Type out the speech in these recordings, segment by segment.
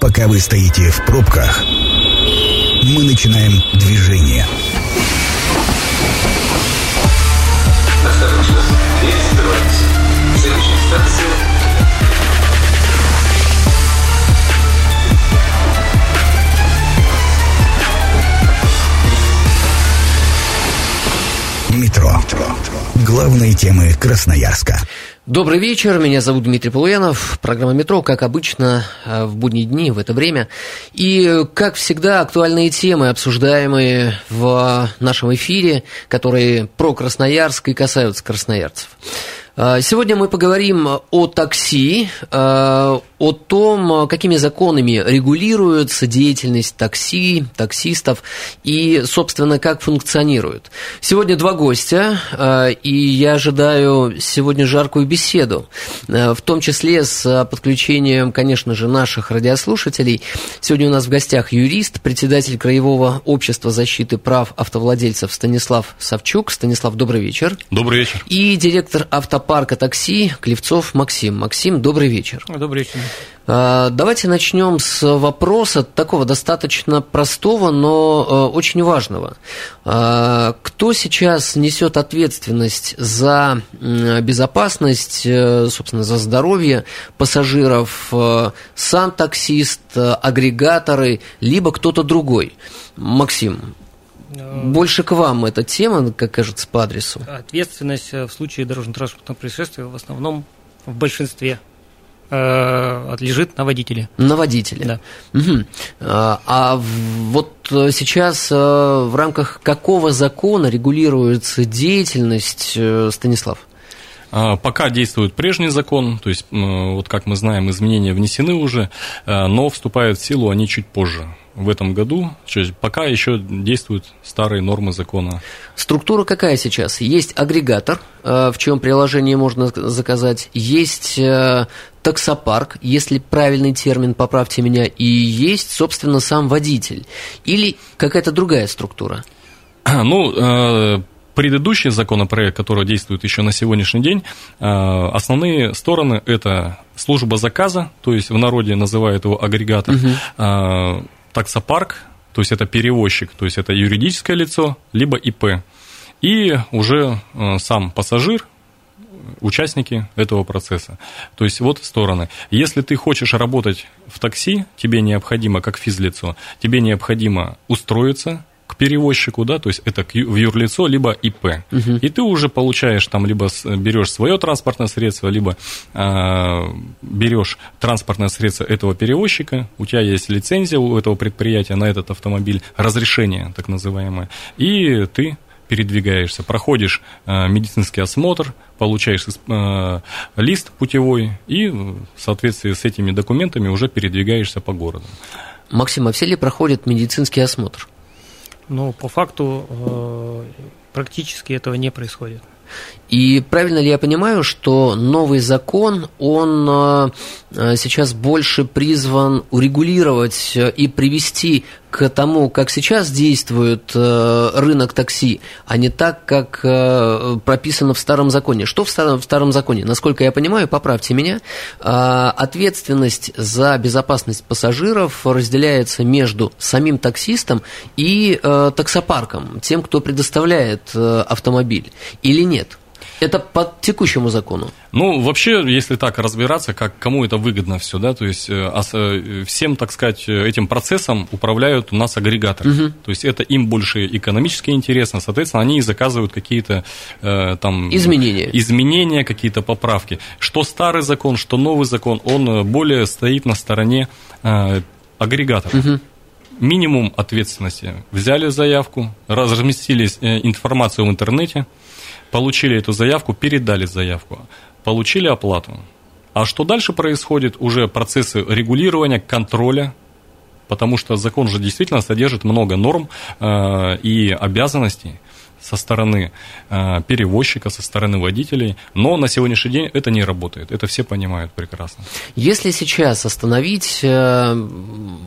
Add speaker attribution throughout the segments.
Speaker 1: Пока вы стоите в пробках, мы начинаем движение.
Speaker 2: Осторожно, дверь. Следующая станция
Speaker 1: Метро. Главные темы Красноярска.
Speaker 3: Добрый вечер, меня зовут Дмитрий Полуянов. Программа «Метро», как обычно, э, в будние дни, в это время. И, как всегда, актуальные темы, обсуждаемые в нашем эфире, которые про Красноярск и касаются красноярцев. Э, Сегодня мы поговорим о такси, э, о том, какими законами регулируется деятельность такси, таксистов и, собственно, как функционирует. Сегодня два гостя, э, и я ожидаю сегодня жаркую беседу, э, в том числе с подключением, конечно же, наших радиослушателей. Сегодня у нас в гостях юрист, председатель Краевого общества защиты прав автовладельцев Станислав Савчук. Станислав, добрый вечер.
Speaker 4: Добрый вечер.
Speaker 3: И директор автопарка такси Клевцов Максим. Максим, добрый вечер.
Speaker 5: Добрый вечер.
Speaker 3: А, Давайте начнем с вопроса такого достаточно простого, но э, очень важного. А, Кто сейчас несет ответственность за безопасность, э, собственно, за здоровье пассажиров? Э, Сам таксист, агрегаторы, либо кто-то другой? Максим, больше к вам эта тема, как кажется, по адресу.
Speaker 5: Ответственность в случае дорожно-транспортного происшествия в основном в большинстве э, лежит на водителе.
Speaker 3: На водителя.
Speaker 5: Да.
Speaker 3: Мгм. А вот э, сейчас э, в рамках какого закона регулируется деятельность, э, Станислав?
Speaker 4: А, Пока действует прежний закон, то есть, вот как мы знаем, изменения внесены уже, э, но вступают в силу они чуть позже. В этом году, пока еще действуют старые нормы закона.
Speaker 3: Структура какая сейчас? Есть агрегатор, э, в чем приложение можно заказать, есть э, таксопарк, если правильный термин, поправьте меня, и есть, собственно, сам водитель. Или какая-то другая структура?
Speaker 4: Ну, э, предыдущий законопроект, который действует еще на сегодняшний день, э, основные стороны – это служба заказа, то есть в народе называют его агрегатор, э, таксопарк, то есть это перевозчик, то есть это юридическое лицо, либо ИП, и уже э, сам пассажир, участники этого процесса. То есть вот стороны. Если ты хочешь работать в такси, тебе необходимо, как физлицо, тебе необходимо устроиться к перевозчику, да, то есть это в юрлицо, либо ИП. И ты уже получаешь там, либо берешь свое транспортное средство, либо а, берешь транспортное средство этого перевозчика, у тебя есть лицензия у этого предприятия на этот автомобиль, разрешение так называемое, и ты передвигаешься, проходишь э, медицинский осмотр, получаешь э, лист путевой и в соответствии с этими документами уже передвигаешься по городу.
Speaker 3: Максим, а все ли проходят медицинский осмотр?
Speaker 5: Но по факту э, практически этого не происходит.
Speaker 3: И правильно ли я понимаю, что новый закон, он э, э, сейчас больше призван урегулировать э, и привести к тому, как сейчас действует рынок такси, а не так, как прописано в старом законе. Что в старом, в старом законе? Насколько я понимаю, поправьте меня, ответственность за безопасность пассажиров разделяется между самим таксистом и таксопарком, тем, кто предоставляет автомобиль, или нет? Это по текущему закону.
Speaker 4: Ну, вообще, если так разбираться, как кому это выгодно все, да, то есть э, э, всем, так сказать, э, этим процессом управляют у нас агрегаторы. То есть это им больше экономически интересно, соответственно, они и заказывают какие-то э, там...
Speaker 3: Изменения.
Speaker 4: Изменения, какие-то поправки. Что старый закон, что новый закон, он более стоит на стороне э, агрегаторов. Минимум ответственности. Взяли заявку, разместили информацию в интернете, получили эту заявку, передали заявку, получили оплату. А что дальше происходит? Уже процессы регулирования, контроля, потому что закон же действительно содержит много норм э, и обязанностей со стороны э, перевозчика, со стороны водителей, но на сегодняшний день это не работает, это все понимают прекрасно.
Speaker 3: Если сейчас остановить э,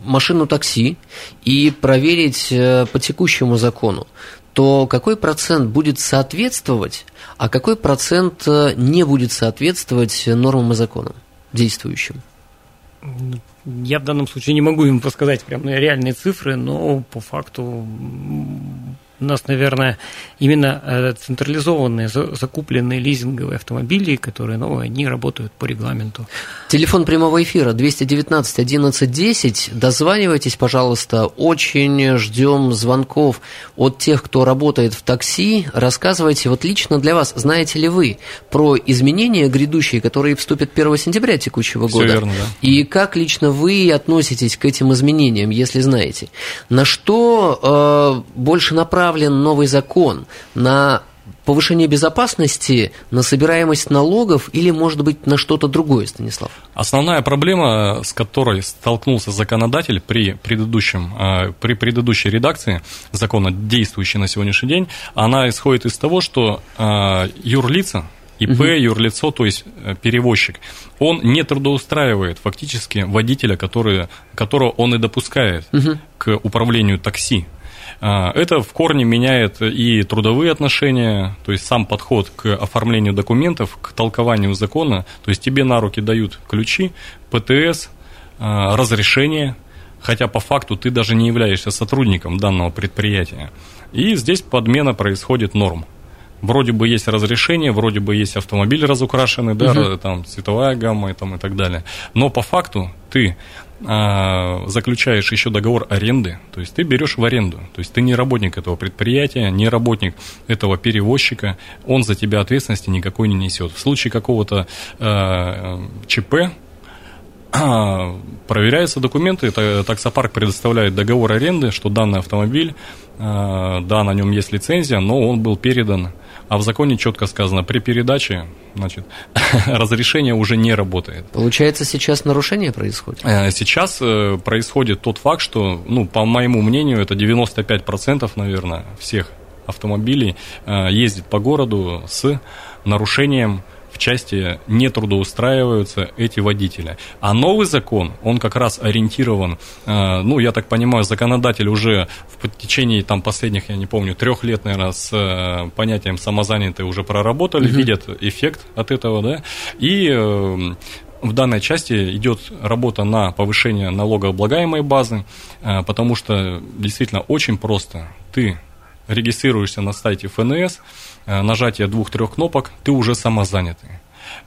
Speaker 3: машину такси и проверить э, по текущему закону, то какой процент будет соответствовать, а какой процент э, не будет соответствовать нормам и законам действующим?
Speaker 5: Я в данном случае не могу им подсказать прям реальные цифры, но по факту у нас, наверное, именно э, централизованные закупленные лизинговые автомобили, которые новые, они работают по регламенту.
Speaker 3: Телефон прямого эфира 219 11 10. Дозванивайтесь, пожалуйста. Очень ждем звонков от тех, кто работает в такси. Рассказывайте, вот лично для вас, знаете ли вы про изменения грядущие, которые вступят 1 сентября текущего года?
Speaker 4: Все верно, да.
Speaker 3: И как лично вы относитесь к этим изменениям, если знаете? На что э, больше направлено направлен новый закон на повышение безопасности, на собираемость налогов или, может быть, на что-то другое, Станислав?
Speaker 4: Основная проблема, с которой столкнулся законодатель при, предыдущем, э, при предыдущей редакции закона, действующей на сегодняшний день, она исходит из того, что э, юрлица, ИП, угу. юрлицо, то есть э, перевозчик, он не трудоустраивает фактически водителя, который, которого он и допускает угу. к управлению такси. А, это в корне меняет и трудовые отношения, то есть сам подход к оформлению документов, к толкованию закона. То есть тебе на руки дают ключи, ПТС, а, разрешение, хотя по факту ты даже не являешься сотрудником данного предприятия. И здесь подмена происходит норм. Вроде бы есть разрешение, вроде бы есть автомобиль разукрашенный, да, угу. там цветовая гамма и, там, и так далее. Но по факту ты а, заключаешь еще договор аренды, то есть ты берешь в аренду, то есть ты не работник этого предприятия, не работник этого перевозчика, он за тебя ответственности никакой не несет. В случае какого-то э, ЧП а, проверяются документы, таксопарк предоставляет договор аренды, что данный автомобиль, да, на нем есть лицензия, но он был передан а в законе четко сказано, при передаче значит, разрешение уже не работает.
Speaker 3: Получается, сейчас нарушение происходит?
Speaker 4: Э, сейчас э, происходит тот факт, что, ну, по моему мнению, это 95%, наверное, всех автомобилей э, ездит по городу с нарушением в части не трудоустраиваются эти водители. А новый закон, он как раз ориентирован, э, ну, я так понимаю, законодатель уже в течение там последних, я не помню, трех лет, наверное, с э, понятием самозанятые уже проработали, угу. видят эффект от этого, да, и э, в данной части идет работа на повышение налогооблагаемой базы, потому что действительно очень просто. Ты регистрируешься на сайте ФНС, нажатия двух-трех кнопок, ты уже самозанятый.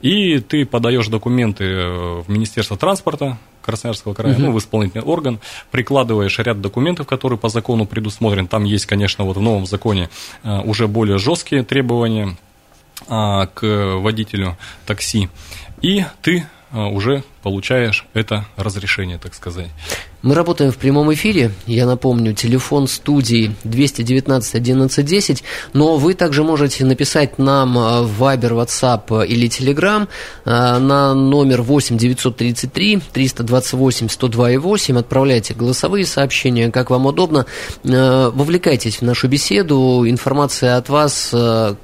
Speaker 4: И ты подаешь документы э, в Министерство транспорта Красноярского края, угу. ну, в исполнительный орган, прикладываешь ряд документов, которые по закону предусмотрены. Там есть, конечно, вот в новом законе э, уже более жесткие требования к водителю такси. И ты уже получаешь это разрешение, так сказать.
Speaker 3: Мы работаем в прямом эфире. Я напомню, телефон студии 219 11 10. Но вы также можете написать нам э, в Viber, WhatsApp или Telegram э, на номер 8 933 328 102 и 8. Отправляйте голосовые сообщения, как вам удобно. Э, вовлекайтесь в нашу беседу. Информация от вас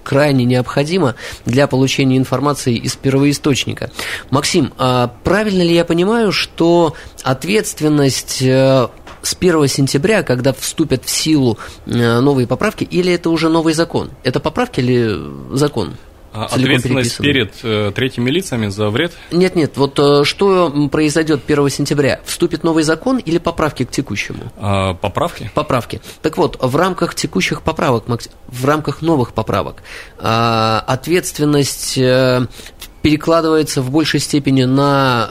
Speaker 3: крайне необходима для получения информации из первоисточника. Максим, а правильно ли я понимаю, что ответственность э, с 1 сентября, когда вступят в силу э, новые поправки, или это уже новый закон? Это поправки или закон?
Speaker 4: А ответственность перед э, третьими лицами за вред?
Speaker 3: Нет, нет. Вот э, что произойдет 1 сентября? Вступит новый закон или поправки к текущему?
Speaker 4: А, поправки?
Speaker 3: Поправки. Так вот, в рамках текущих поправок, в рамках новых поправок, э, ответственность э, перекладывается в большей степени на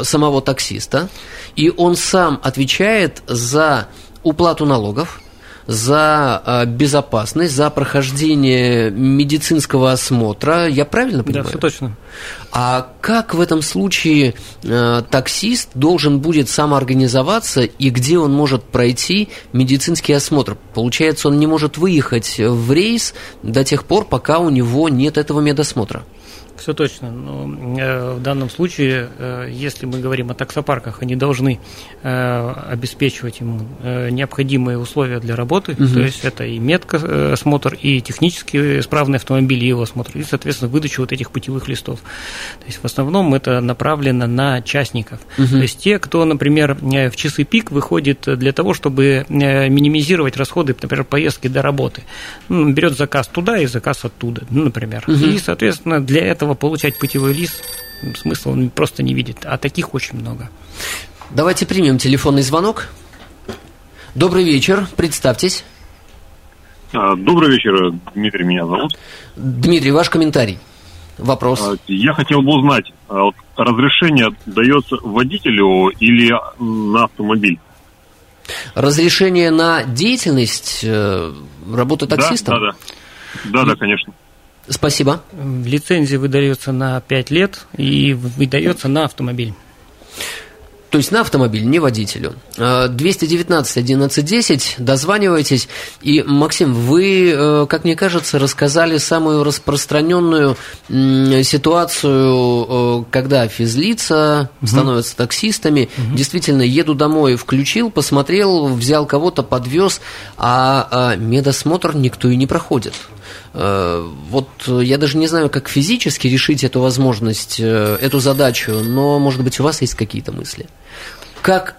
Speaker 3: э, самого таксиста, и он сам отвечает за уплату налогов, за э, безопасность, за прохождение медицинского осмотра. Я правильно понимаю?
Speaker 5: Да, все точно.
Speaker 3: А как в этом случае э, таксист должен будет самоорганизоваться и где он может пройти медицинский осмотр? Получается, он не может выехать в рейс до тех пор, пока у него нет этого медосмотра.
Speaker 5: Все точно. Но э, в данном случае, э, если мы говорим о таксопарках, они должны э, обеспечивать ему необходимые условия для работы. Угу. То есть это и медосмотр, и технически исправный автомобиль, и его осмотр, и, соответственно, выдача вот этих путевых листов. То есть в основном это направлено на частников. Угу. То есть те, кто, например, в часы пик выходит для того, чтобы минимизировать расходы, например, поездки до работы. Ну, берет заказ туда и заказ оттуда, ну, например. Угу. И, соответственно, для этого получать путевой лист смысла он просто не видит, а таких очень много.
Speaker 3: Давайте примем телефонный звонок. Добрый вечер, представьтесь.
Speaker 6: А, Добрый вечер, Дмитрий меня зовут.
Speaker 3: Дмитрий, ваш комментарий. Вопрос.
Speaker 6: А, Я хотел бы узнать, а разрешение дается водителю или на автомобиль?
Speaker 3: Разрешение на деятельность э, работы таксистом?
Speaker 6: Да, да, да. Да, да, конечно.
Speaker 3: Спасибо.
Speaker 5: Лицензия выдается на 5 лет и выдается на автомобиль.
Speaker 3: То есть на автомобиль, не водителю. Э, 219 1110, дозванивайтесь. И, Максим, вы, э, как мне кажется, рассказали самую распространенную ситуацию, э, когда физлица становятся таксистами. Действительно, еду домой, включил, посмотрел, взял кого-то, подвез, а а медосмотр никто и не проходит. Э, Вот э, я даже не знаю, как физически решить эту возможность, э, эту задачу, но, может быть, у вас есть какие-то мысли. Как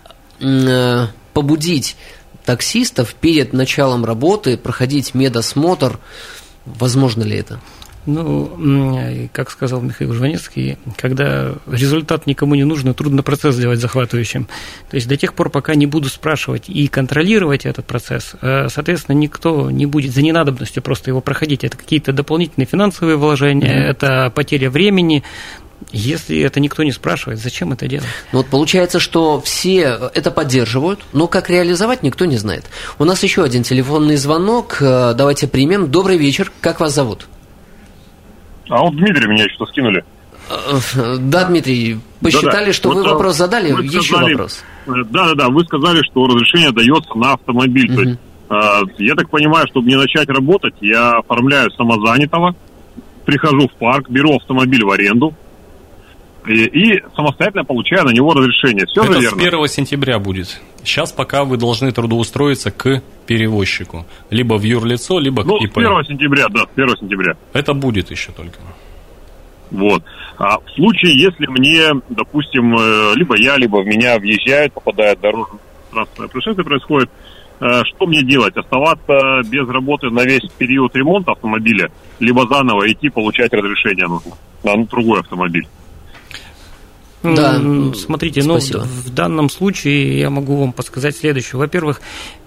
Speaker 3: побудить таксистов перед началом работы проходить медосмотр? Возможно ли это?
Speaker 5: Ну, как сказал Михаил Жванецкий, когда результат никому не нужен, трудно процесс сделать захватывающим. То есть до тех пор, пока не буду спрашивать и контролировать этот процесс, э, соответственно, никто не будет за ненадобностью просто его проходить. Это какие-то дополнительные финансовые вложения, это потеря времени. Если это никто не спрашивает, зачем это делать?
Speaker 3: Ну вот получается, что все это поддерживают, но как реализовать никто не знает. У нас еще один телефонный звонок. Э, Давайте примем. Добрый вечер. Как вас зовут?
Speaker 6: А вот Дмитрий меня что скинули.
Speaker 3: Э, Да, Дмитрий, посчитали,
Speaker 6: Да-да.
Speaker 3: что
Speaker 6: Вот,
Speaker 3: вы
Speaker 6: а,
Speaker 3: вопрос задали.
Speaker 6: вы
Speaker 3: Еще
Speaker 6: сказали-
Speaker 3: вопрос.
Speaker 6: Э, Да, да, да. Вы сказали, что разрешение дается на автомобиль. То есть, а, я так понимаю, чтобы не начать работать, я оформляю самозанятого, прихожу в парк, беру автомобиль в аренду и, и самостоятельно получаю на него разрешение. Все
Speaker 4: Это
Speaker 6: же
Speaker 4: с
Speaker 6: верно?
Speaker 4: 1 сентября будет. Сейчас пока вы должны трудоустроиться к перевозчику. Либо в юрлицо, либо
Speaker 6: Ну,
Speaker 4: к
Speaker 6: с
Speaker 4: ИП.
Speaker 6: 1 сентября, да, с 1 сентября.
Speaker 4: Это будет еще только.
Speaker 6: Вот. А в случае, если мне, допустим, э, либо я, либо в меня въезжают, попадает дорожно-транспортное происшествие происходит, э, что мне делать? Оставаться без работы на весь период ремонта автомобиля, либо заново идти получать разрешение нужно на другой автомобиль?
Speaker 3: Да,
Speaker 5: Смотрите, ну,
Speaker 3: спасибо.
Speaker 5: в данном случае я могу вам подсказать следующее. Во-первых,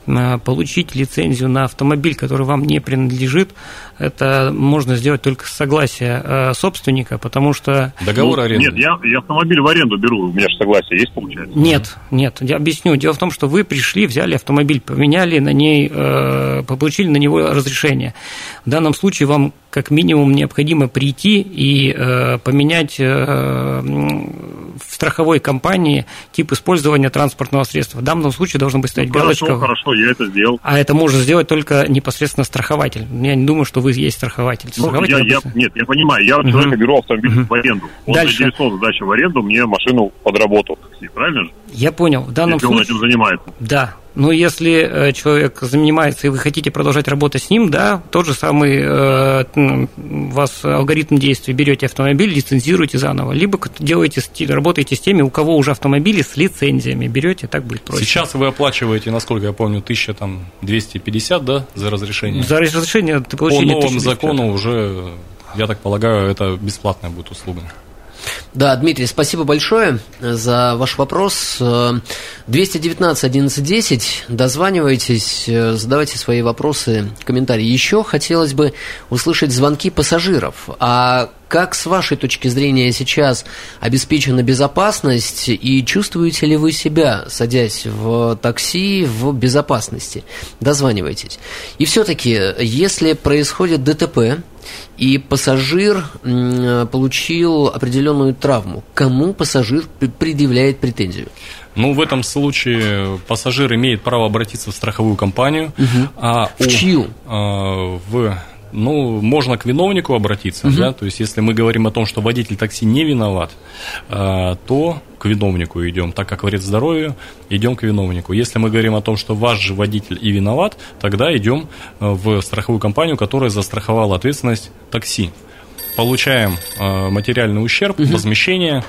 Speaker 5: э, получить лицензию на автомобиль, который вам не принадлежит, это можно сделать только с согласия э, собственника, потому что...
Speaker 4: Договор
Speaker 6: Ну,
Speaker 4: аренды.
Speaker 6: Нет, я, я автомобиль в аренду беру, у меня же согласие есть, получается?
Speaker 5: Нет, нет, я объясню. Дело в том, что вы пришли, взяли автомобиль, поменяли на ней, э, получили на него разрешение. В данном случае вам как минимум необходимо прийти и э, поменять э, в страховой компании тип использования транспортного средства. В данном случае должна быть стоять галочка.
Speaker 6: Хорошо, хорошо, я это сделал.
Speaker 5: А это может сделать только непосредственно страхователь. Я не думаю, что вы есть страхователь.
Speaker 6: Ну,
Speaker 5: Страхователь
Speaker 6: я, я- нет, я понимаю, я у человека беру автомобиль в аренду. Он
Speaker 5: Дальше.
Speaker 6: заинтересован в сдаче в аренду мне машину под работу правильно же?
Speaker 5: Я понял. В данном
Speaker 6: Если он
Speaker 5: случае...
Speaker 6: этим занимается.
Speaker 5: Да. Но если э, человек занимается и вы хотите продолжать работать с ним, да, тот же самый э, у вас алгоритм действий. Берете автомобиль, лицензируете заново, либо делаете, работаете с теми, у кого уже автомобили с лицензиями. Берете, так будет проще.
Speaker 4: Сейчас вы оплачиваете, насколько я помню, 1250, да, за разрешение?
Speaker 5: За разрешение ты
Speaker 4: По
Speaker 5: получили
Speaker 4: новому
Speaker 5: 1250.
Speaker 4: закону уже, я так полагаю, это бесплатная будет услуга.
Speaker 3: Да, Дмитрий, спасибо большое за ваш вопрос. Э, 219 1110, дозванивайтесь, э, задавайте свои вопросы, комментарии. Еще хотелось бы услышать звонки пассажиров. А как с вашей точки зрения сейчас обеспечена безопасность и чувствуете ли вы себя, садясь в такси, в безопасности? Дозванивайтесь. И все-таки, если происходит ДТП, и пассажир м, получил определенную травму. Кому пассажир предъявляет претензию?
Speaker 4: Ну, в этом случае пассажир имеет право обратиться в страховую компанию. А
Speaker 3: В
Speaker 4: у-
Speaker 3: чью?
Speaker 4: а, в ну, можно к виновнику обратиться, да, то есть если мы говорим о том, что водитель такси не виноват, а, то к виновнику идем, так как вред здоровью, идем к виновнику. Если мы говорим о том, что ваш же водитель и виноват, тогда идем а, в страховую компанию, которая застраховала ответственность такси. Получаем а, материальный ущерб, возмещение,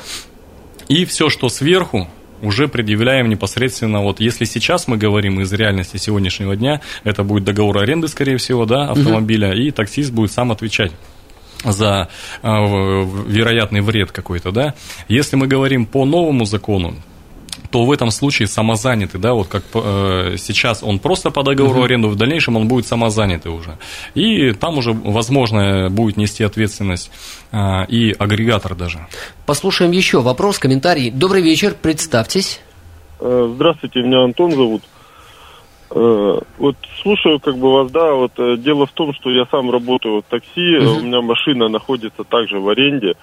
Speaker 4: и все, что сверху, уже предъявляем непосредственно, вот если сейчас мы говорим из реальности сегодняшнего дня, это будет договор аренды, скорее всего, да, автомобиля, и таксист будет сам отвечать за э, вероятный вред какой-то, да. Если мы говорим по новому закону, то в этом случае самозанятый, да, вот как э, сейчас он просто по договору uh-huh. аренду, в дальнейшем он будет самозанятый уже. И там уже, возможно, будет нести ответственность э, и агрегатор даже.
Speaker 3: Послушаем еще вопрос, комментарий. Добрый вечер, представьтесь.
Speaker 7: Э, здравствуйте, меня Антон зовут. Э, вот слушаю как бы вас, да, вот э, дело в том, что я сам работаю в такси, uh-huh. у меня машина находится также в аренде,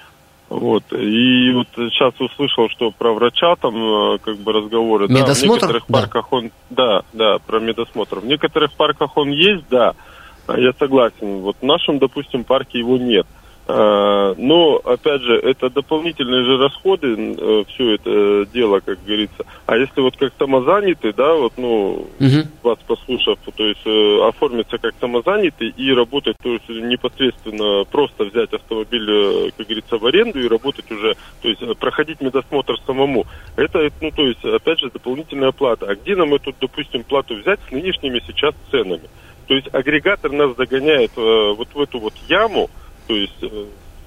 Speaker 7: вот, и вот сейчас услышал, что про врача там как бы разговоры.
Speaker 3: Медосмотр?
Speaker 7: Да, в некоторых да. парках он, да, да, про медосмотр. В некоторых парках он есть, да, я согласен. Вот в нашем, допустим, парке его нет. А, но, опять же, это дополнительные же расходы, э, все это дело, как говорится. А если вот как самозанятый, да, вот, ну, угу. вас послушав, то есть э, оформиться как самозанятый и работать, то есть непосредственно просто взять автомобиль, э, как говорится, в аренду и работать уже, то есть проходить медосмотр самому. Это, ну, то есть, опять же, дополнительная плата. А где нам эту, допустим, плату взять с нынешними сейчас ценами? То есть агрегатор нас загоняет вот в эту вот яму, то есть э,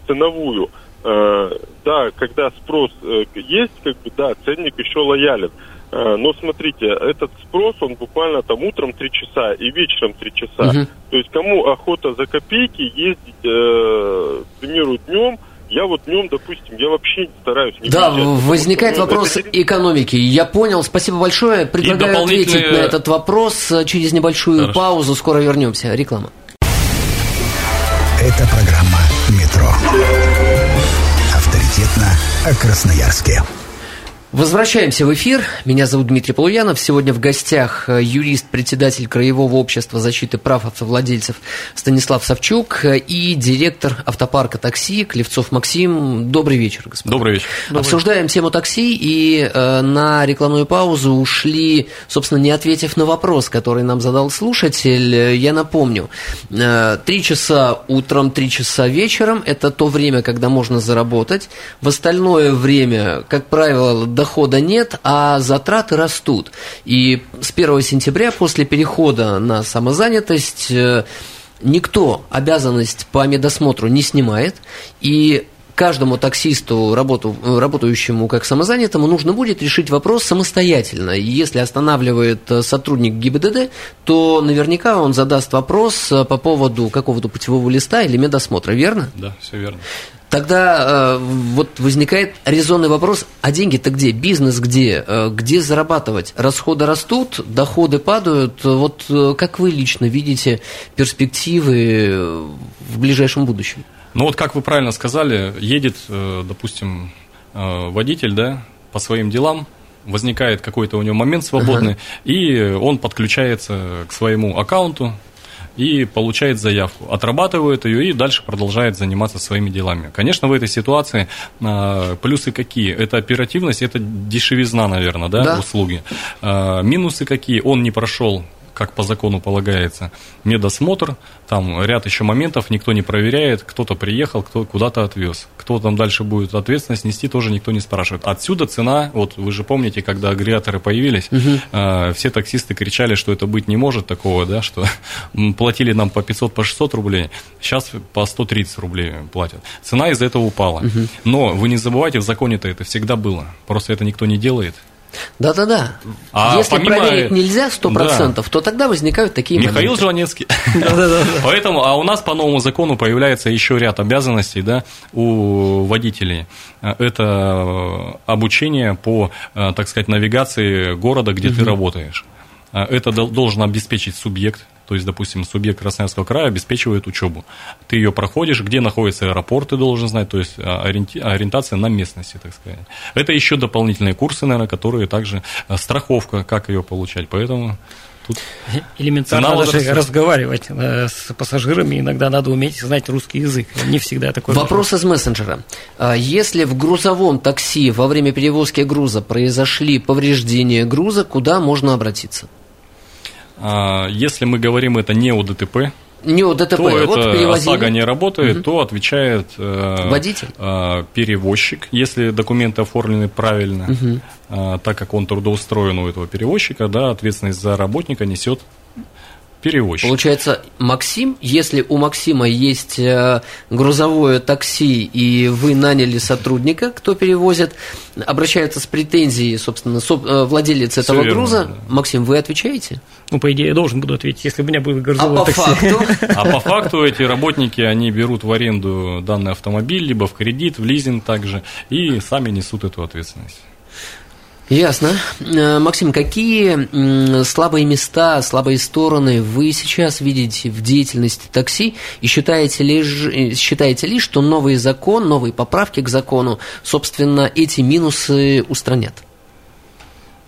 Speaker 7: ценовую, э, да, когда спрос э, есть, как бы, да, ценник еще лоялен. Но смотрите, этот спрос, он буквально там утром 3 часа и вечером 3 часа. Угу. То есть кому охота за копейки ездить, э, к примеру, днем, я вот днем, допустим, я вообще стараюсь не
Speaker 3: Да, приезжать, возникает что, вопрос это... экономики. Я понял, спасибо большое. Предлагаю дополнительные... ответить на этот вопрос через небольшую Хорошо. паузу. Скоро вернемся. Реклама.
Speaker 1: Это программа. Авторитетно о Красноярске.
Speaker 3: Возвращаемся в эфир. Меня зовут Дмитрий Полуянов. Сегодня в гостях э, юрист, председатель Краевого общества защиты прав автовладельцев Станислав Савчук и директор автопарка такси Клевцов Максим. Добрый вечер, господа.
Speaker 4: Добрый вечер.
Speaker 3: Обсуждаем тему такси и э, на рекламную паузу ушли, собственно, не ответив на вопрос, который нам задал слушатель. Я напомню, э, три часа утром, три часа вечером – это то время, когда можно заработать. В остальное время, как правило, дохода нет, а затраты растут. И с 1 сентября, после перехода на самозанятость, э, никто обязанность по медосмотру не снимает, и каждому таксисту, работу, работающему как самозанятому, нужно будет решить вопрос самостоятельно. И если останавливает э, сотрудник ГИБДД, то наверняка он задаст вопрос э, по поводу какого-то путевого листа или медосмотра, верно?
Speaker 4: Да, все верно.
Speaker 3: Тогда э, вот возникает резонный вопрос, а деньги-то где? Бизнес где? Э, где зарабатывать? Расходы растут, доходы падают. Вот э, как вы лично видите перспективы в ближайшем будущем?
Speaker 4: Ну вот как вы правильно сказали, едет, э, допустим, э, водитель, да, по своим делам, возникает какой-то у него момент свободный, ага. и он подключается к своему аккаунту, и получает заявку, отрабатывает ее и дальше продолжает заниматься своими делами. Конечно, в этой ситуации э, плюсы какие? Это оперативность, это дешевизна, наверное, да, да. услуги. Э, минусы какие? Он не прошел как по закону полагается, медосмотр, там ряд еще моментов, никто не проверяет, кто-то приехал, кто куда-то отвез. Кто там дальше будет ответственность нести, тоже никто не спрашивает. Отсюда цена, вот вы же помните, когда агрегаторы появились, угу. э, все таксисты кричали, что это быть не может такого, да, что платили нам по 500, по 600 рублей, сейчас по 130 рублей платят. Цена из-за этого упала. Угу. Но вы не забывайте, в законе-то это всегда было, просто это никто не делает.
Speaker 3: Да-да-да. А Если помимо... проверить нельзя 100%, да. то тогда возникают такие
Speaker 4: Михаил моменты. Жванецкий. Поэтому, а у нас по новому закону появляется еще ряд обязанностей да, у водителей. Это обучение по, так сказать, навигации города, где ты работаешь. Это должен обеспечить субъект, то есть, допустим, субъект Красноярского края обеспечивает учебу. Ты ее проходишь, где находится аэропорт, ты должен знать, то есть а, ориентация на местности, так сказать. Это еще дополнительные курсы, наверное, которые также а, страховка, как ее получать. Поэтому
Speaker 5: тут элементарно даже возраста. разговаривать э, с пассажирами иногда надо уметь знать русский язык. Не всегда такой.
Speaker 3: Вопрос, вопрос из мессенджера. А, если в грузовом такси во время перевозки груза произошли повреждения груза, куда можно обратиться?
Speaker 4: А, если мы говорим это не о ДТП,
Speaker 3: не о ДТП,
Speaker 4: то вот это перевозили. ОСАГО не работает, угу. то отвечает
Speaker 3: э, водитель,
Speaker 4: э, перевозчик, если документы оформлены правильно, угу. э, так как он трудоустроен у этого перевозчика, да, ответственность за работника несет перевозчик.
Speaker 3: Получается, Максим, если у Максима есть э, грузовое такси, и вы наняли сотрудника, кто перевозит, обращается с претензией, собственно, э, владелец этого верно, груза, да. Максим, вы отвечаете?
Speaker 5: Ну, по идее, я должен буду ответить, если у меня будет грузовое
Speaker 3: а
Speaker 5: такси.
Speaker 3: По факту?
Speaker 4: А по факту эти работники, они берут в аренду данный автомобиль, либо в кредит, в лизинг также, и сами несут эту ответственность.
Speaker 3: Ясно. Э, Максим, какие слабые места, слабые стороны вы сейчас видите в деятельности такси и считаете ли, э, считаете ли, что новый закон, новые поправки к закону, собственно, эти минусы устранят?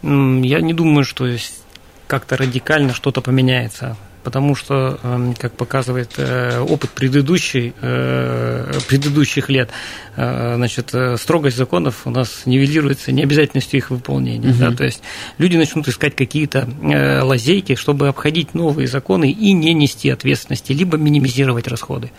Speaker 5: Я не думаю, что как-то радикально что-то поменяется потому что, эм, как показывает э, опыт предыдущий, э, предыдущих лет, э, значит, строгость законов у нас нивелируется необязательностью их выполнения. Угу. Да, то есть люди начнут искать какие-то лазейки, чтобы обходить новые законы и не нести ответственности, либо минимизировать расходы.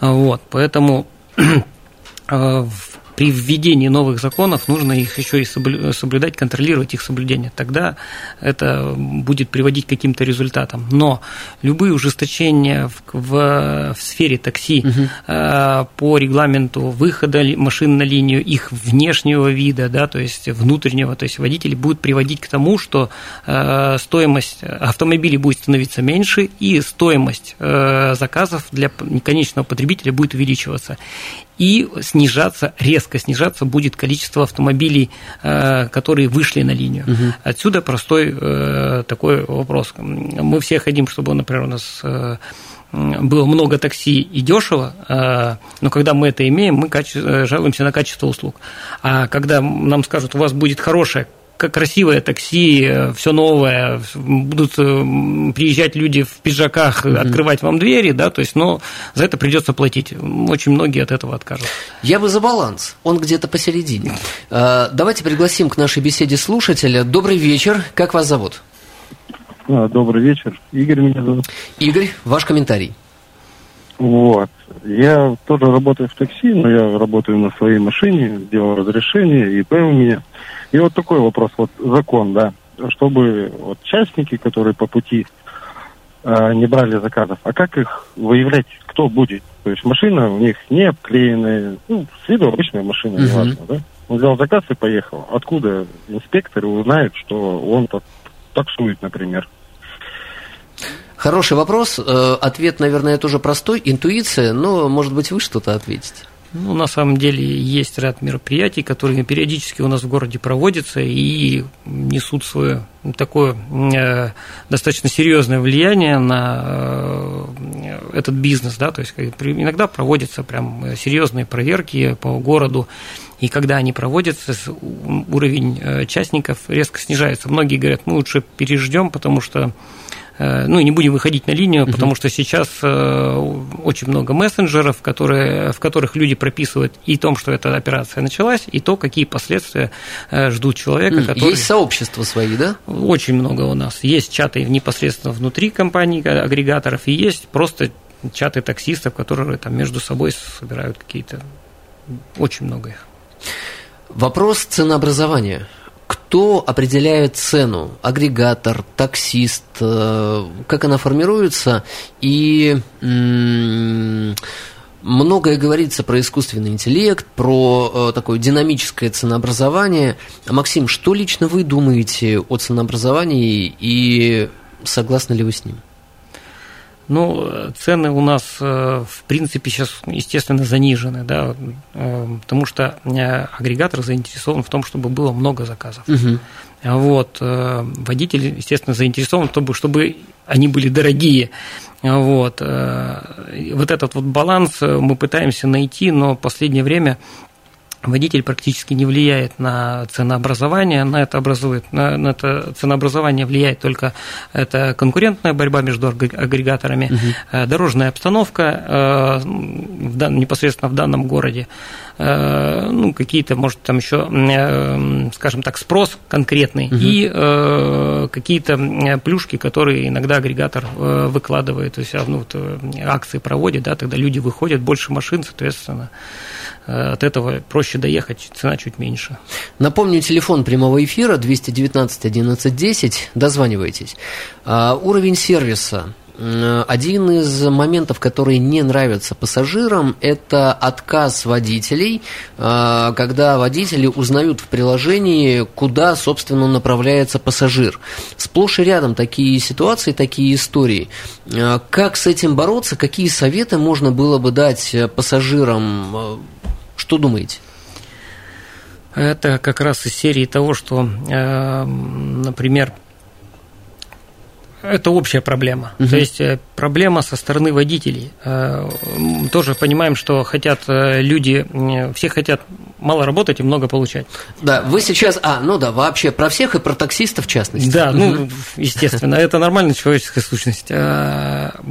Speaker 5: Вот, поэтому в при введении новых законов нужно их еще и соблюдать, контролировать их соблюдение. Тогда это будет приводить к каким-то результатам. Но любые ужесточения в, в, в сфере такси угу. э, по регламенту выхода машин на линию, их внешнего вида, да, то есть внутреннего, то есть водители будут приводить к тому, что э, стоимость автомобилей будет становиться меньше, и стоимость э, заказов для конечного потребителя будет увеличиваться и снижаться, резко снижаться будет количество автомобилей, э, которые вышли на линию. Угу. Отсюда простой э, такой вопрос. Мы все хотим, чтобы, например, у нас э, было много такси и дешево, но когда мы это имеем, мы жалуемся на качество услуг. А когда нам скажут, у вас будет хорошее красивое такси, э, все новое, будут э, приезжать люди в пиджаках, mm-hmm. открывать вам двери, да, то есть, но за это придется платить. Очень многие от этого откажут.
Speaker 3: Я бы за баланс, он где-то посередине. Давайте пригласим к нашей беседе слушателя. Добрый вечер, как вас зовут?
Speaker 8: Добрый вечер, Игорь меня зовут.
Speaker 3: Игорь, ваш комментарий.
Speaker 8: Вот. Я тоже работаю в такси, но я работаю на своей машине, делаю разрешение, ИП у меня. И вот такой вопрос, вот закон, да, чтобы вот частники, которые по пути э, не брали заказов, а как их выявлять, кто будет? То есть машина у них не обклеенная, ну, с виду обычная машина, uh-huh. неважно, да? Он взял заказ и поехал. Откуда инспектор узнает, что он таксует, например?
Speaker 3: Хороший вопрос. Э, ответ, наверное, тоже простой. Интуиция, но, может быть, вы что-то ответите.
Speaker 5: Ну, на самом деле есть ряд мероприятий, которые периодически у нас в городе проводятся и несут свое такое э, достаточно серьезное влияние на э, этот бизнес, да, то есть иногда проводятся прям серьезные проверки по городу, и когда они проводятся, уровень э, частников резко снижается. Многие говорят, мы лучше переждем, потому что ну и не будем выходить на линию, угу. потому что сейчас э, очень много мессенджеров, которые, в которых люди прописывают и том, что эта операция началась, и то, какие последствия э, ждут человека.
Speaker 3: Который... Есть сообщества свои, да?
Speaker 5: Очень много у нас. Есть чаты непосредственно внутри компаний, агрегаторов, и есть просто чаты таксистов, которые там между собой собирают какие-то... Очень много их.
Speaker 3: Вопрос ценообразования – кто определяет цену? Агрегатор, таксист? Э, как она формируется? И многое говорится про искусственный интеллект, про э, такое динамическое ценообразование. Максим, что лично вы думаете о ценообразовании и согласны ли вы с ним?
Speaker 5: Ну, цены у нас, э, в принципе, сейчас, естественно, занижены, да, э, потому что э, агрегатор заинтересован в том, чтобы было много заказов. Угу. Вот, водитель, естественно, заинтересован в том, чтобы они были дорогие. Вот, вот этот вот баланс мы пытаемся найти, но в последнее время водитель практически не влияет на ценообразование, на это образует, на, на это ценообразование влияет только это конкурентная борьба между агрегаторами, угу. дорожная обстановка э, в дан, непосредственно в данном городе, э, ну, какие-то, может, там еще, скажем так, спрос конкретный угу. и какие-то плюшки, которые иногда агрегатор выкладывает, то есть ну, вот, акции проводит, да, тогда люди выходят, больше машин, соответственно, от этого проще доехать, цена чуть меньше.
Speaker 3: Напомню, телефон прямого эфира 219 11 10, дозванивайтесь. А, уровень сервиса один из моментов, которые не нравятся пассажирам, это отказ водителей, э, когда водители узнают в приложении, куда, собственно, направляется пассажир. Сплошь и рядом такие ситуации, такие истории. Э, как с этим бороться? Какие советы можно было бы дать пассажирам? Что думаете?
Speaker 5: Это как раз из серии того, что, например, это общая проблема. Угу. То есть э, проблема со стороны водителей. Э, тоже понимаем, что хотят э, люди, все хотят мало работать и много получать.
Speaker 3: Да, вы сейчас, а, ну да, вообще про всех и про таксистов в частности.
Speaker 5: Да, ну, естественно, это нормальная человеческая сущность.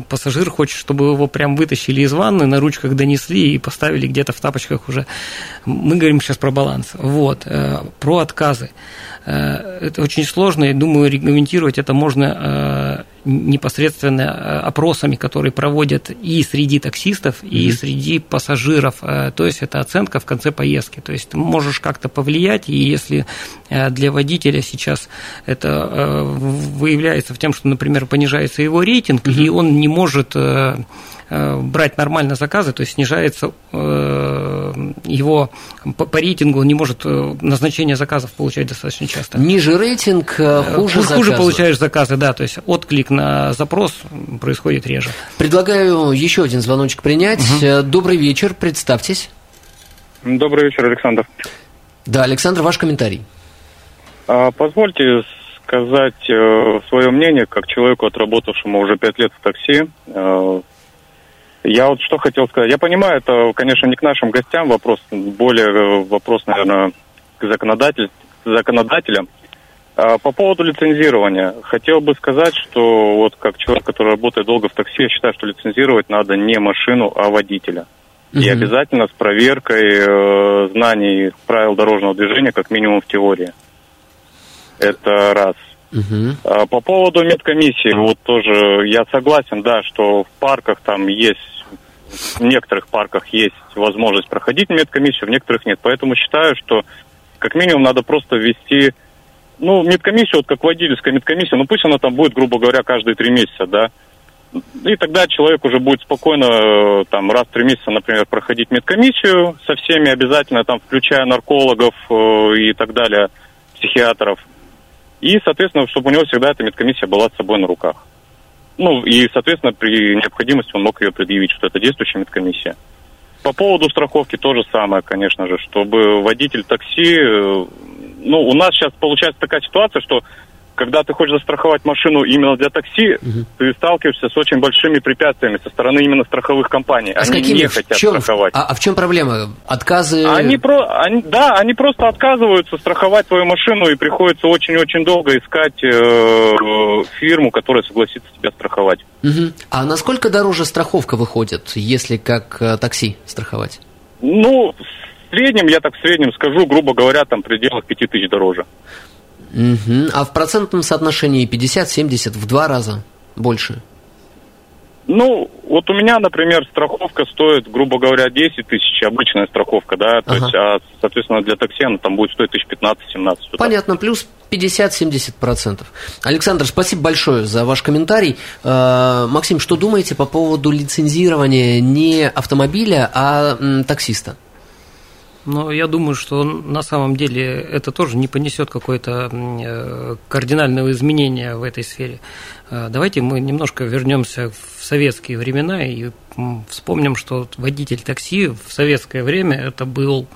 Speaker 5: Пассажир хочет, чтобы его прям вытащили из ванны, на ручках донесли и поставили где-то в тапочках уже. Мы говорим сейчас про баланс. Вот, про отказы. Это очень сложно, и думаю, регламентировать это можно непосредственно э, опросами, которые проводят и среди таксистов, и mm-hmm. среди пассажиров. Э, то есть это оценка в конце поездки. То есть ты можешь как-то повлиять, и если э, для водителя сейчас это выявляется в том, что, например, понижается его рейтинг, mm-hmm. и он не может Э, брать нормально заказы, то есть снижается э, его по, по рейтингу, он не может э, назначение заказов получать достаточно часто.
Speaker 3: Ниже рейтинг, хуже заказы.
Speaker 5: Хуже получаешь заказы, да, то есть отклик на запрос происходит реже.
Speaker 3: Предлагаю еще один звоночек принять. Угу. Добрый вечер, представьтесь.
Speaker 9: Добрый вечер, Александр.
Speaker 3: Да, Александр, ваш комментарий.
Speaker 9: А, позвольте сказать свое мнение, как человеку, отработавшему уже пять лет в такси. Я вот что хотел сказать. Я понимаю, это, конечно, не к нашим гостям вопрос, более э, вопрос, наверное, к законодатель, законодателям. А по поводу лицензирования. Хотел бы сказать, что вот как человек, который работает долго в такси, я считаю, что лицензировать надо не машину, а водителя. Угу. И обязательно с проверкой э, знаний правил дорожного движения, как минимум в теории. Это раз. Угу. По поводу медкомиссии, вот тоже я согласен, да, что в парках там есть, в некоторых парках есть возможность проходить медкомиссию, в некоторых нет. Поэтому считаю, что как минимум надо просто ввести, ну, медкомиссию, вот как водительская медкомиссия, ну пусть она там будет, грубо говоря, каждые три месяца, да. И тогда человек уже будет спокойно там раз в три месяца, например, проходить медкомиссию со всеми обязательно, там, включая наркологов э, и так далее, психиатров. И, соответственно, чтобы у него всегда эта медкомиссия была с собой на руках. Ну, и, соответственно, при необходимости он мог ее предъявить, что это действующая медкомиссия. По поводу страховки то же самое, конечно же, чтобы водитель такси... Э, ну, у нас сейчас получается такая ситуация, что когда ты хочешь застраховать машину именно для такси, угу. ты сталкиваешься с очень большими препятствиями со стороны именно страховых компаний.
Speaker 3: А они какими? не хотят в чем, страховать. А, а в чем проблема? Отказы?
Speaker 9: Они про, они, да, они просто отказываются страховать твою машину, и приходится очень-очень долго искать э, фирму, которая согласится тебя страховать.
Speaker 3: Угу. А насколько дороже страховка выходит, если как э, такси страховать?
Speaker 9: Ну, в среднем, я так в среднем скажу, грубо говоря, там в пределах 5000 дороже.
Speaker 3: Угу. А в процентном соотношении 50-70 в два раза больше?
Speaker 9: Ну, вот у меня, например, страховка стоит, грубо говоря, 10 тысяч, обычная страховка, да, то ага. есть, а, соответственно, для такси она там будет стоить тысяч 15-17.
Speaker 3: Понятно, плюс 50-70%. Александр, спасибо большое за ваш комментарий. Э, Максим, что думаете по поводу лицензирования не автомобиля, а таксиста?
Speaker 5: Но я думаю, что на самом деле это тоже не понесет какое-то э, кардинального изменения в этой сфере. Э, давайте мы немножко вернемся в советские времена и вспомним, что водитель такси в советское время это был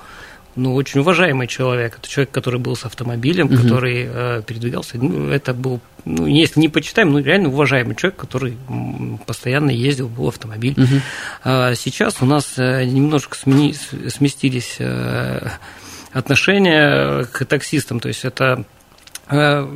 Speaker 5: ну, очень уважаемый человек. Это человек, который был с автомобилем, угу. который э, передвигался. Ну, это был, ну, если не почитаем, ну, реально уважаемый человек, который постоянно ездил, был автомобиль. Угу. А сейчас у нас э, немножко смени, сместились э, отношения к таксистам. То есть это э,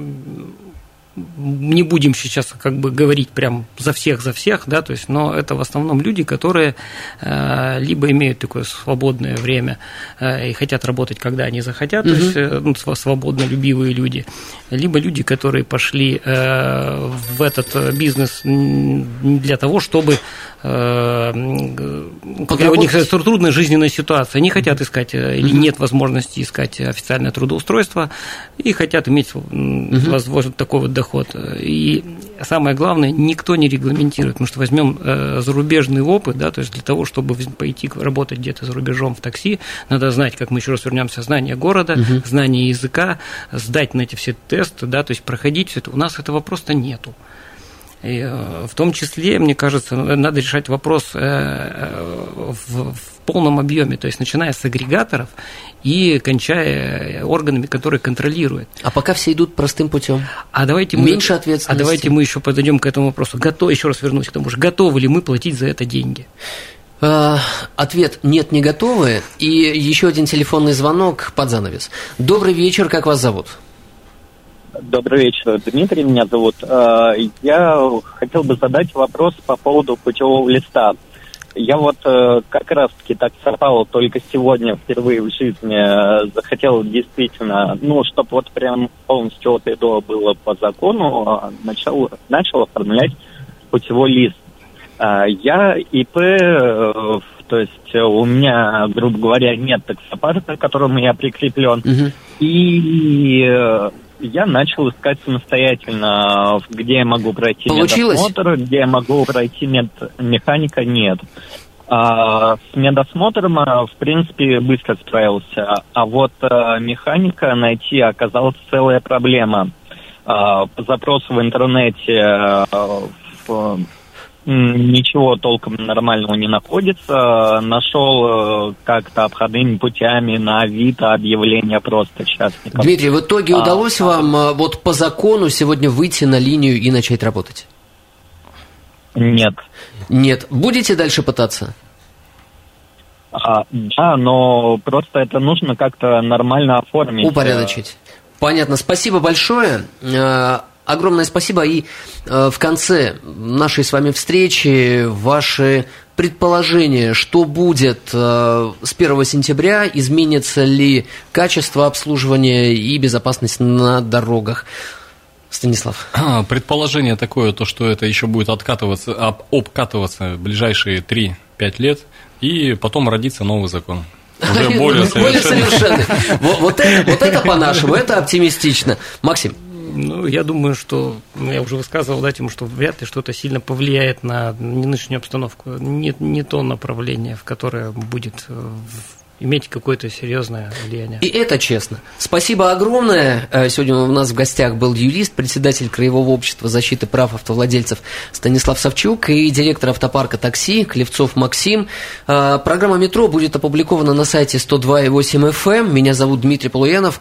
Speaker 5: не будем сейчас как бы говорить прям за всех, за всех, да, то есть, но это в основном люди, которые э, либо имеют такое свободное время э, и хотят работать, когда они захотят, угу. то есть, э, ну, свободно любивые люди, либо люди, которые пошли э, в этот бизнес для того, чтобы э, у них трудная жизненная ситуация, они хотят искать или нет возможности искать официальное трудоустройство и хотят иметь возможно такой вот доход. И самое главное, никто не регламентирует, потому что возьмем зарубежный опыт, да, то есть для того, чтобы пойти работать где-то за рубежом в такси, надо знать, как мы еще раз вернемся, знание города, угу. знание языка, сдать на эти все тесты, да, то есть проходить все это. У нас этого просто нету. И э, в том числе, мне кажется, надо решать вопрос э, э, в, в полном объеме, то есть начиная с агрегаторов и кончая органами, которые контролируют.
Speaker 3: А пока все идут простым путем.
Speaker 5: А давайте
Speaker 3: мы, меньше ответственности.
Speaker 5: А давайте мы еще подойдем к этому вопросу. Готов, еще раз вернусь к тому же, готовы ли мы платить за это деньги?
Speaker 3: Ответ нет, не готовы. И еще один телефонный звонок под занавес. Добрый вечер, как вас зовут?
Speaker 10: Добрый вечер, Дмитрий меня зовут. А, я хотел бы задать вопрос по поводу путевого листа. Я вот э, как раз-таки так совпало только сегодня впервые в жизни э, захотел действительно, ну, чтобы вот прям полностью от этого было по закону, а, начал, начал оформлять путевой лист. Я ИП, э, то есть у меня, грубо говоря, нет таксопарка, к которому я прикреплен. Угу. И я начал искать самостоятельно, где я могу пройти
Speaker 3: Получилось?
Speaker 10: медосмотр, где я могу пройти мед... механика, нет. А, с медосмотром, а, в принципе, быстро справился. А вот а, механика найти оказалась целая проблема. А, по запросу в интернете а, в ничего толком нормального не находится. Нашел э, как-то обходными путями на Авито объявление просто частников.
Speaker 3: Дмитрий, в итоге а, удалось а, вам э, вот по закону сегодня выйти на линию и начать работать?
Speaker 10: Нет.
Speaker 3: Нет. Будете дальше пытаться?
Speaker 10: А, да, но просто это нужно как-то нормально оформить.
Speaker 3: Упорядочить. Понятно. Спасибо большое. Огромное спасибо. И э, в конце нашей с вами встречи ваши предположения, что будет э, с 1 сентября, изменится ли качество обслуживания и безопасность на дорогах. Станислав.
Speaker 4: А, предположение такое, то, что это еще будет откатываться, об, обкатываться в ближайшие 3-5 лет, и потом родится новый закон.
Speaker 3: Уже более совершенный. Вот это по-нашему, это оптимистично. Максим.
Speaker 5: Ну, я думаю, что, ну, я уже высказывал, да, тему, что вряд ли что-то сильно повлияет на нынешнюю обстановку. Не, не то направление, в которое будет э, иметь какое-то серьезное влияние.
Speaker 3: И это честно. Спасибо огромное. Э, сегодня у нас в гостях был юрист, председатель Краевого общества защиты прав автовладельцев Станислав Савчук и директор автопарка такси Клевцов Максим. Э, программа «Метро» будет опубликована на сайте 102.8 FM. Эм. Меня зовут Дмитрий Полуянов.